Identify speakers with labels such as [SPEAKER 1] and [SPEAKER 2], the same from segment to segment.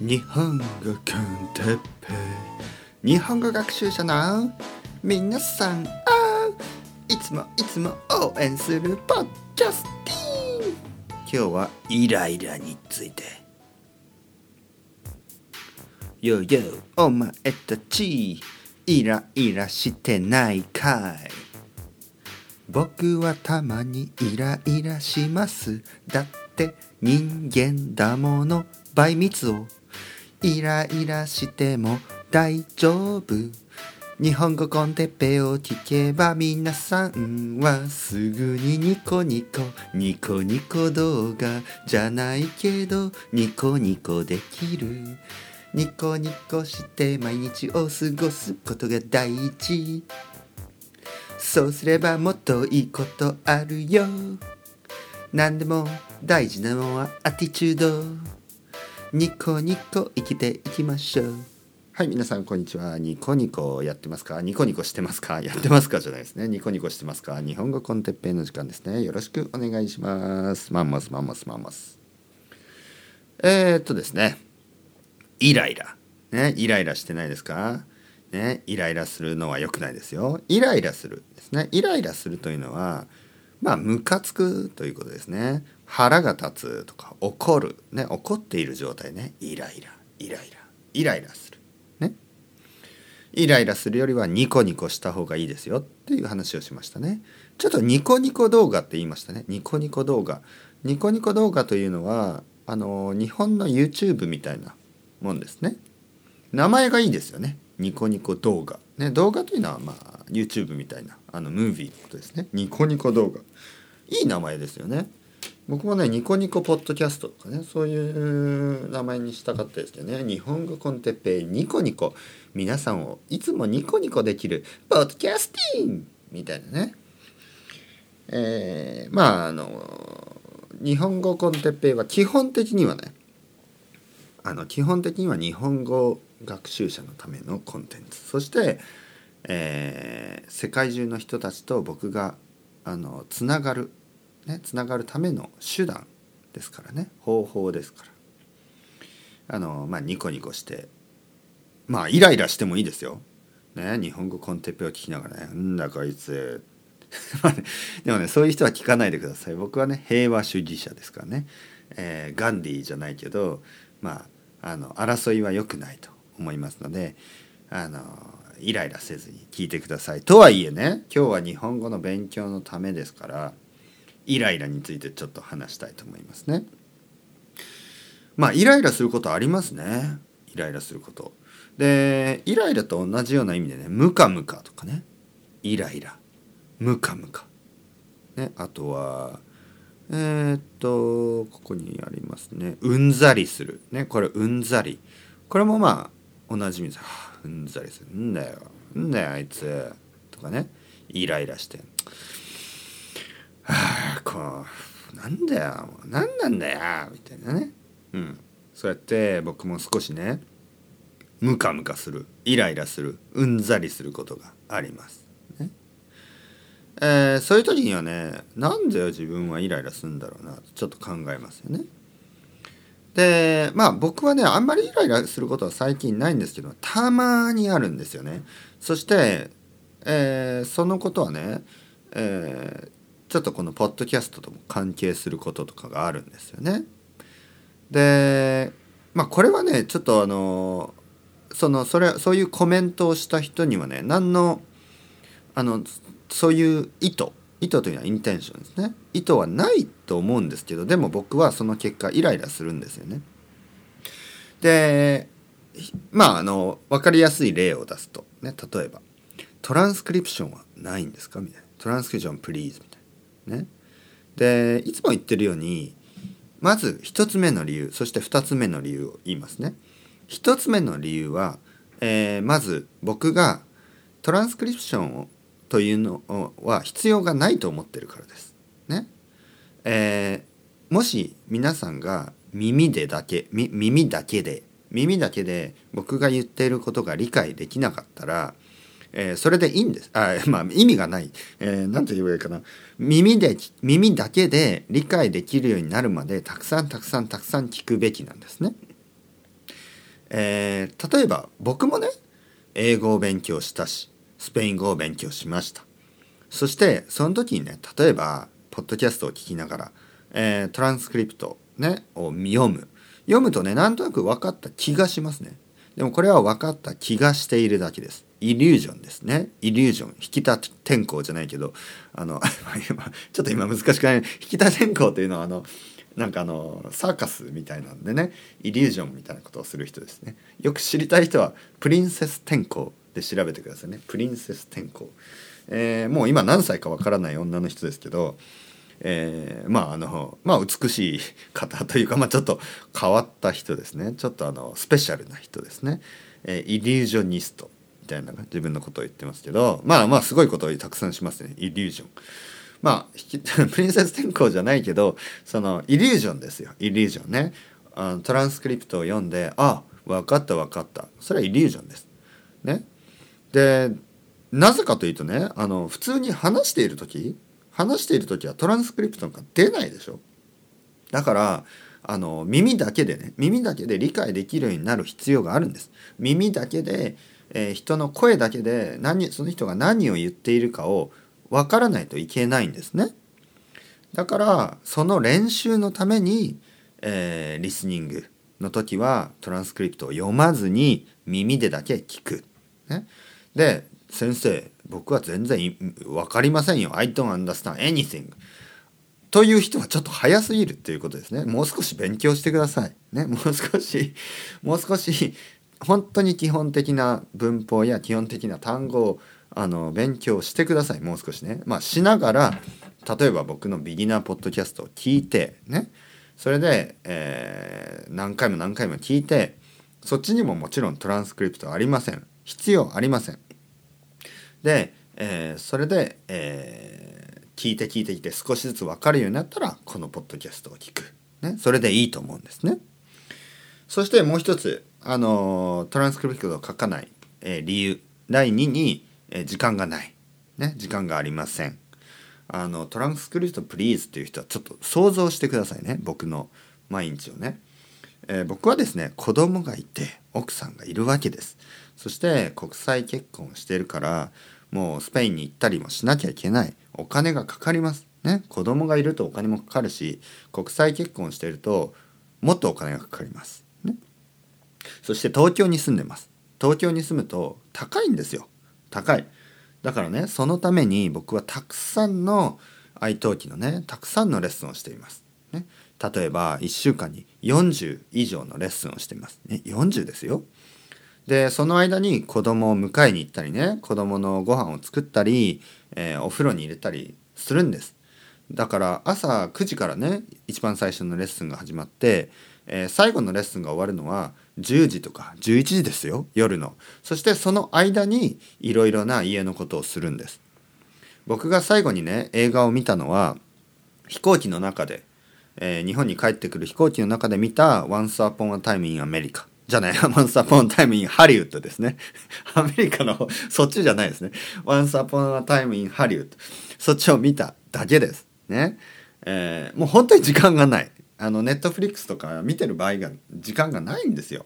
[SPEAKER 1] 日本語コンテッペ日本語学習者の皆さんあいつもいつも応援するポッキャスティン今日はイライラについて。よよお前たちイライラしてないかい。僕はたまにイライラします。だって人間だもの。倍密をイライラしても大丈夫。日本語コンテッペを聞けば皆さんはすぐにニコニコ。ニコニコ動画じゃないけどニコニコできる。ニコニコして毎日を過ごすことが大事。そうすればもっといいことあるよ。何でも大事なのはアティチュードニコニコ生きていきましょう。はい皆さんこんにちは。ニコニコやってますか？ニコニコしてますか？やってますか？じゃないですね。ニコニコしてますか？日本語コンテッペイの時間ですね。よろしくお願いします。マンモスマンモスマンモスえー、っとですね。イライラ。ねイライラしてないですか？ねイライラするのは良くないですよ。イライラするですね。イライラするというのはまあムカつくということですね。腹が立つとか怒る。ね怒っている状態ね。イライラ。イライラ。イライラする。ね。イライラするよりはニコニコした方がいいですよっていう話をしましたね。ちょっとニコニコ動画って言いましたね。ニコニコ動画。ニコニコ動画というのはあの日本の YouTube みたいなもんですね。名前がいいですよね。ニコニコ動画。ね動画というのはまあ YouTube みたいなあのムービーのことですね。ニコニコ動画。いい名前ですよね。僕もねニコニコポッドキャストとかねそういう名前にしたかったですけどね。日本語コンテッペイニコニコ。皆さんをいつもニコニコできるポッドキャスティンみたいなね。えー、まああの日本語コンテッペイは基本的にはねあの基本的には日本語学習者のためのコンテンツ。そして、えー、世界中の人たちと僕があのつながるね、つながるための手段ですからね。方法ですから。あのまあニコニコしてまあイライラしてもいいですよ。ね日本語コンテッペを聞きながらね「んだこいつ」でもねそういう人は聞かないでください。僕はね平和主義者ですからね、えー、ガンディーじゃないけどまああの争いは良くないと。思いますのであのイライラせずに聞いてくださいとはいえね今日は日本語の勉強のためですからイライラについてちょっと話したいと思いますね。まあイライラすることありますね。イライラすること。でイライラと同じような意味でねムカムカとかねイライラムカムカ。ねあとはえー、っとここにありますねうんざりする。ねこれうんざり。これもまあ同じ意味です。うんざりする。んだよ。んだよあいつ。とかねイライラして。はあこうなんだよ何なんだよみたいなねうんそうやって僕も少しねムカムカするイライラするうんざりすることがあります。ねえー、そういう時にはねなんで自分はイライラするんだろうなちょっと考えますよね。でまあ僕はねあんまりイライラすることは最近ないんですけどたまにあるんですよね。そして、えー、そのことはね、えー、ちょっとこのポッドキャストとも関係することとかがあるんですよね。でまあこれはねちょっとあのそのそれそういうコメントをした人にはね何のあのそういう意図意図というのは intention ですね意図はないと思うんですけどでも僕はその結果イライラするんですよね。でまああの分かりやすい例を出すとね例えば「トランスクリプションはないんですか?」みたいな「トランスクリプションプリーズ」みたいな。ね。でいつも言ってるようにまず1つ目の理由そして2つ目の理由を言いますね。1つ目の理由は、えー、まず僕がトランスクリプションをというのは必要がないと思ってるからです。ね。えー、もし皆さんが耳でだけ耳だけで耳だけで僕が言っていることが理解できなかったらえー、それでいいんです。あまあ、意味がない。えー、なんて言えばいいかな。耳で、耳だけで理解できるようになるまで、たくさんたくさんたくさん聞くべきなんですね。えー、例えば僕もね英語を勉強したしスペイン語を勉強しました。そしてその時にね例えばポッドキャストを聞きながら、えー、トランスクリプト、ね、を読む。読むとねなんとなく分かった気がしますね。でもこれは分かった気がしているだけです。イリュージョンですね。イリュージョン引き立天候じゃないけどあの ちょっと今難しくない。引き立天候というのはあのなんかあのサーカスみたいなんでねイリュージョンみたいなことをする人ですね。よく知りたい人はプリンセス天候で調べてくださいね。プリンセス天候、えー、もう今何歳かわからない女の人ですけどえー、まああのまあ美しい方というか、まあ、ちょっと変わった人ですね。ちょっとあのスペシャルな人ですね、えー、イリュージョニストみたいな自分のことを言ってますけどまあまあすごいことをたくさんしますね。イリュージョン。まあ プリンセス天候じゃないけどそのイリュージョンですよ。イリュージョンね。あのトランスクリプトを読んであ分かった分かった。それはイリュージョンです。ね、でなぜかというとねあの普通に話している時話している時はトランスクリプトが出ないでしょ。だからあの耳だけでね耳だけで理解できるようになる必要があるんです。耳だけで、えー、人の声だけで何その人が何を言っているかをわからないといけないんですね。だからその練習のために、えー、リスニングの時はトランスクリプトを読まずに耳でだけ聞く、ね、で先生僕は全然分かりませんよ。I don't understand anything という人はちょっと早すぎるっていうことですね。もう少し勉強してください。ねもう少し もう少し本当に基本的な文法や基本的な単語をあの勉強してください。もう少しね。まあしながら例えば僕のビギナーポッドキャストを聞いてね。それで、えー、何回も何回も聞いてそっちにももちろんトランスクリプトありません。必要ありません。で、えー、それで、えー、聞いて聞いてきて少しずつ分かるようになったらこのポッドキャストを聞く、ね、それでいいと思うんですね。そしてもう一つ、あのトランスクリプトを書かない、えー、理由。第2に、えー、時間がない、ね、時間がありません。あのトランスクリプトプリーズっていう人はちょっと想像してくださいね。僕の毎日をね、えー、僕はですね子供がいて奥さんがいるわけです。そして国際結婚をしてるからもうスペインに行ったりもしなきゃいけない。お金がかかります。ね。子供がいるとお金もかかるし国際結婚してるともっとお金がかかります、ね、そして東京に住んでます。東京に住むと高いんですよ。高い。だからねそのために僕はたくさんの愛登記のねたくさんのレッスンをしています、ね、例えば1週間に40以上のレッスンをしています、ね、40ですよ。でその間に子供を迎えに行ったりね子供のご飯を作ったり、えー、お風呂に入れたりするんです。だから朝9時からね一番最初のレッスンが始まって、えー、最後のレッスンが終わるのは10時とか11時ですよ夜の。そしてその間にいろいろな家のことをするんです。僕が最後にね映画を見たのは飛行機の中で、えー、日本に帰ってくる飛行機の中で見た「Once Upon a Time in America」じゃない、Once Upon a Time in Hollywood ですね。アメリカの、そっちじゃないですね。Once Upon a Time in Hollywood。そっちを見ただけです。ね。えー、もう本当に時間がない。あの、ネットフリックスとか見てる場合が、時間がないんですよ。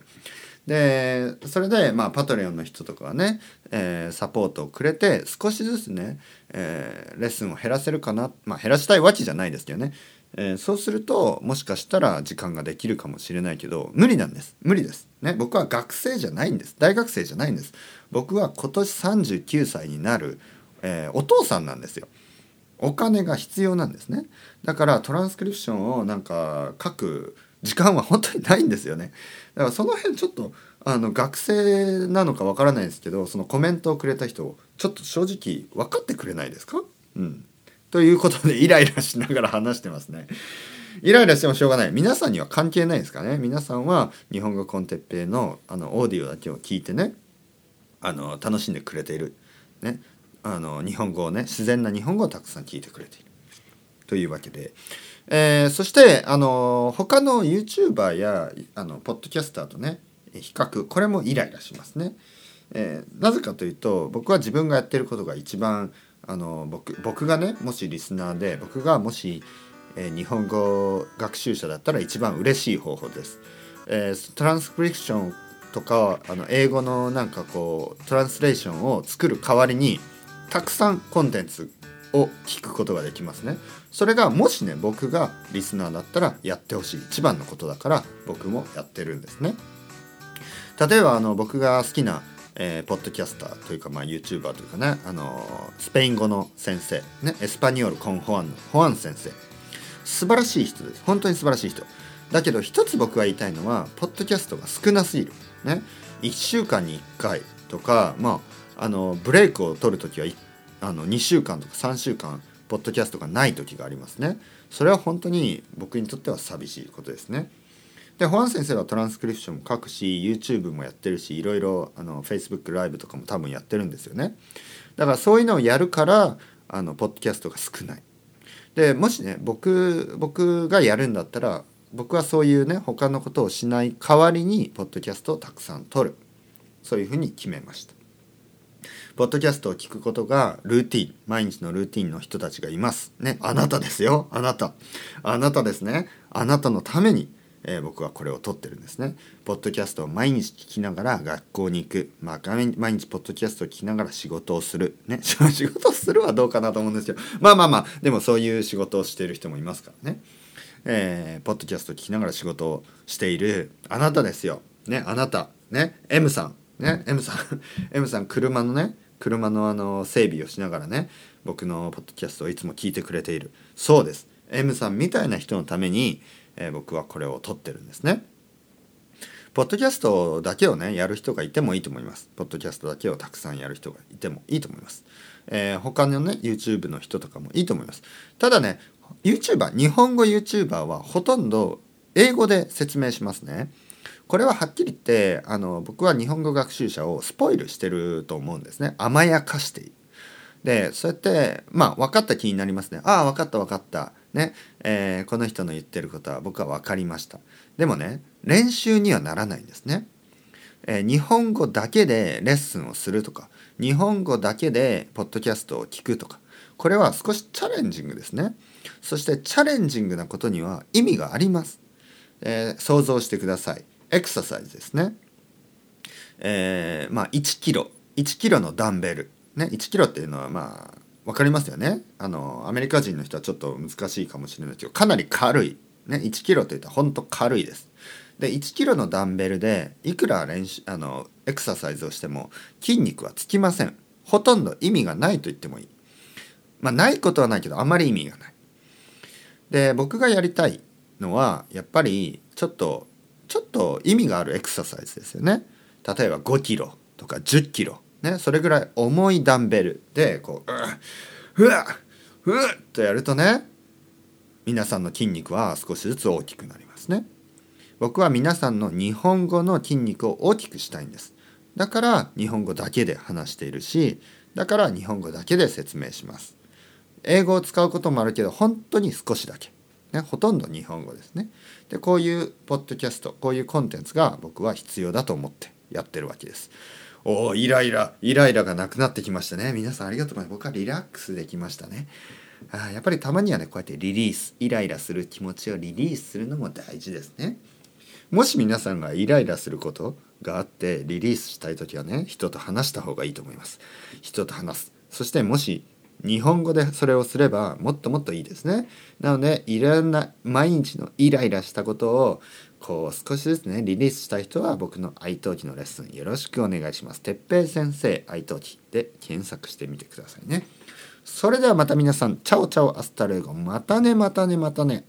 [SPEAKER 1] で、それで、まあ、パトレオンの人とかはね、えー、サポートをくれて、少しずつね、えー、レッスンを減らせるかな。まあ、減らしたいわけじゃないですけどね。えー、そうするともしかしたら時間ができるかもしれないけど無理なんです。無理です。ね僕は学生じゃないんです。大学生じゃないんです。僕は今年39歳になる、え、お父さんなんですよ。お金が必要なんですね。だからトランスクリプションをなんか書く時間は本当にないんですよねだからその辺ちょっとあの学生なのかわからないですけどそのコメントをくれた人ちょっと正直分かってくれないですか？うんということでイライラしながら話してますね。イライラしてもしょうがない。皆さんには関係ないですかね？皆さんは日本語コンテッペイのあのオーディオだけを聞いてね、あの楽しんでくれている。ね。あの日本語をね、自然な日本語をたくさん聞いてくれている。というわけで。えー、そしてあの他の YouTuber やあのポッドキャスターとね比較これもイライラしますね、えー、なぜかというと僕は自分がやってることが一番あの僕僕がねもしリスナーで僕がもし、えー、日本語学習者だったら一番嬉しい方法です。えー、トランスクリプションとかあの英語のなんかこうトランスレーションを作る代わりにたくさんコンテンツを聞くことができますね。それがもしね僕がリスナーだったらやってほしい一番のことだから僕もやってるんですね。例えばあの僕が好きな、えー、ポッドキャスターというか、まあ、YouTuber というかねあのスペイン語の先生、ね、エスパニオール・コン・ホアンのホアン先生。素晴らしい人です。本当に素晴らしい人。だけど一つ僕が言いたいのはポッドキャストが少なすぎる。ね。1週間に1回とかまああのブレイクを取る時は1あの2週間とか3週間ポッドキャストがない時がありますね。それは本当に僕にとっては寂しいことですね。でホアン先生はトランスクリプションも書くし YouTube もやってるしいろいろあの Facebook ライブとかも多分やってるんですよね。だからそういうのをやるからあのポッドキャストが少ない。でもしね僕僕がやるんだったら僕はそういうね他のことをしない代わりにポッドキャストをたくさん撮る。そういうふうに決めました。ポッドキャストを聞くことがルーティン毎日のルーティンの人たちがいます。ねあなたですよ。あなた。あなたですね。あなたのために、えー、僕はこれを撮ってるんですね。ポッドキャストを毎日聞きながら学校に行く。まあ毎日ポッドキャストを聞きながら仕事をする。ね 仕事をするはどうかなと思うんですよ。まあまあまあでもそういう仕事をしている人もいますからね。えー、ポッドキャストを聞きながら仕事をしている。あなたですよ。ね、あなた。ね、M さん。ね、M さん。M さん、車のね、車のあの整備をしながらね、僕のポッドキャストをいつも聞いてくれている。そうです。M さんみたいな人のために、えー、僕はこれを撮ってるんですね。ポッドキャストだけをね、やる人がいてもいいと思います。ポッドキャストだけをたくさんやる人がいてもいいと思います。えー、他のね、YouTube の人とかもいいと思います。ただね、YouTuber 日本語 YouTuber はほとんど英語で説明しますね。これははっきり言ってあの僕は日本語学習者をスポイルしてると思うんですね。甘やかしている。でそうやってまあ分かった気になりますね。ああ分かった分かった。ね、えー、この人の言ってることは僕は分かりました。でもね練習にはならないんですね、えー、日本語だけでレッスンをするとか日本語だけでポッドキャストを聞くとかこれは少しチャレンジングですね。そしてチャレンジングなことには意味があります、えー、想像してください。エクササイズですね。えー、まあ1キロ。1キロのダンベル。ね1キロっていうのはまあ分かりますよね。あのアメリカ人の人はちょっと難しいかもしれないけどかなり軽い、ね、1キロといったら本当軽いです。で1キロのダンベルでいくら練習あのエクササイズをしても筋肉はつきません。ほとんど意味がないと言ってもいい。まあないことはないけどあまり意味がない。で僕がやりたいのはやっぱりちょっとちょっと意味があるエクササイズですよね。例えば5キロとか10キロ。ねそれぐらい重いダンベルでこううわふわっとやるとね皆さんの筋肉は少しずつ大きくなりますね。僕は皆さんの日本語の筋肉を大きくしたいんです。だから日本語だけで話しているしだから日本語だけで説明します。英語を使うこともあるけど本当に少しだけ、ね、ほとんど日本語ですね。でこういうポッドキャストこういうコンテンツが僕は必要だと思ってやってるわけです。おおイライライライラがなくなってきましたね。皆さんありがとうございます。僕はリラックスできましたね。あやっぱりたまにはねこうやってリリースイライラする気持ちをリリースするのも大事ですね。もし皆さんがイライラすることがあってリリースしたい時はね人と話した方がいいと思います。人と話す。そしてもし日本語でそれをすればもっともっといいですね。なのでいろんな毎日のイライラしたことをこう少しずつねリリースした人は僕の italki のレッスンよろしくお願いします。てっぺい先生 italki で検索してみてくださいね。それではまた皆さんチャオチャオ hasta luego またねまたねまたね。